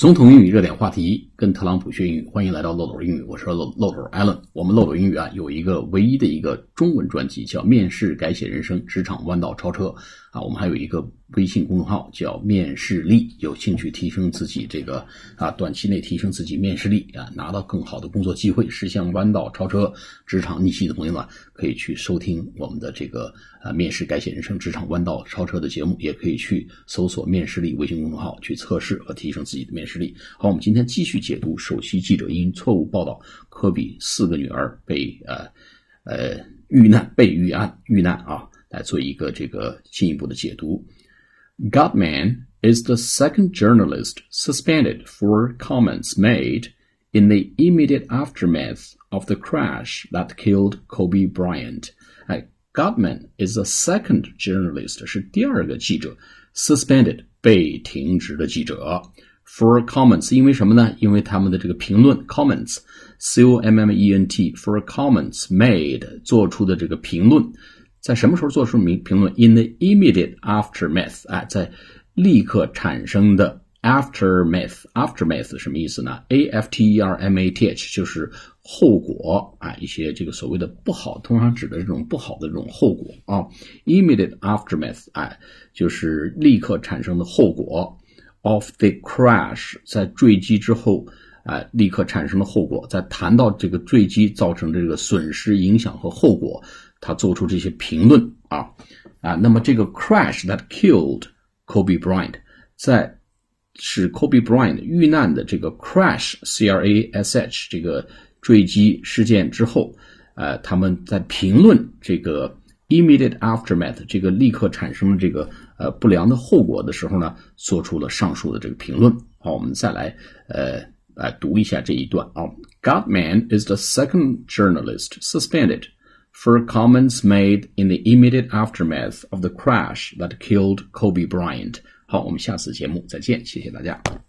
总统英语热点话题，跟特朗普学英语，欢迎来到漏斗英语，我是漏漏斗 Allen。我们漏斗英语啊，有一个唯一的一个中文专辑，叫《面试改写人生，职场弯道超车》啊。我们还有一个微信公众号叫“面试力”，有兴趣提升自己这个啊，短期内提升自己面试力啊，拿到更好的工作机会，实现弯道超车、职场逆袭的朋友呢，可以去收听我们的这个啊“面试改写人生，职场弯道超车”的节目，也可以去搜索“面试力”微信公众号去测试和提升自己的面试力。好，我们今天继续解读首席记者因错误报道科比四个女儿被呃呃遇难被遇案遇难啊，来做一个这个进一步的解读。Gutman is the second journalist suspended for comments made in the immediate aftermath of the crash that killed Kobe Bryant. 哎，Gutman is the second journalist 是第二个记者 suspended 被停职的记者。 For comments，因为什么呢？因为他们的这个评论 comments，c o m m e n t for comments made 做出的这个评论，在什么时候做出评评论？In the immediate aftermath，哎，在立刻产生的 aftermath，aftermath 什么意思呢？a f t e r m a t h 就是后果啊，一些这个所谓的不好，通常指的这种不好的这种后果啊。Immediate aftermath，哎，就是立刻产生的后果。Of the crash，在坠机之后，啊，立刻产生的后果。在谈到这个坠机造成这个损失、影响和后果，他做出这些评论啊啊。那么这个 crash that killed Kobe Bryant，在使 Kobe Bryant 遇难的这个 crash，c r a s h 这个坠机事件之后，呃，他们在评论这个 immediate aftermath，这个立刻产生的这个。呃，不良的后果的时候呢，做出了上述的这个评论。好，我们再来呃来读一下这一段啊。Godman is the second journalist suspended for comments made in the immediate aftermath of the crash that killed Kobe Bryant。好，我们下次节目再见，谢谢大家。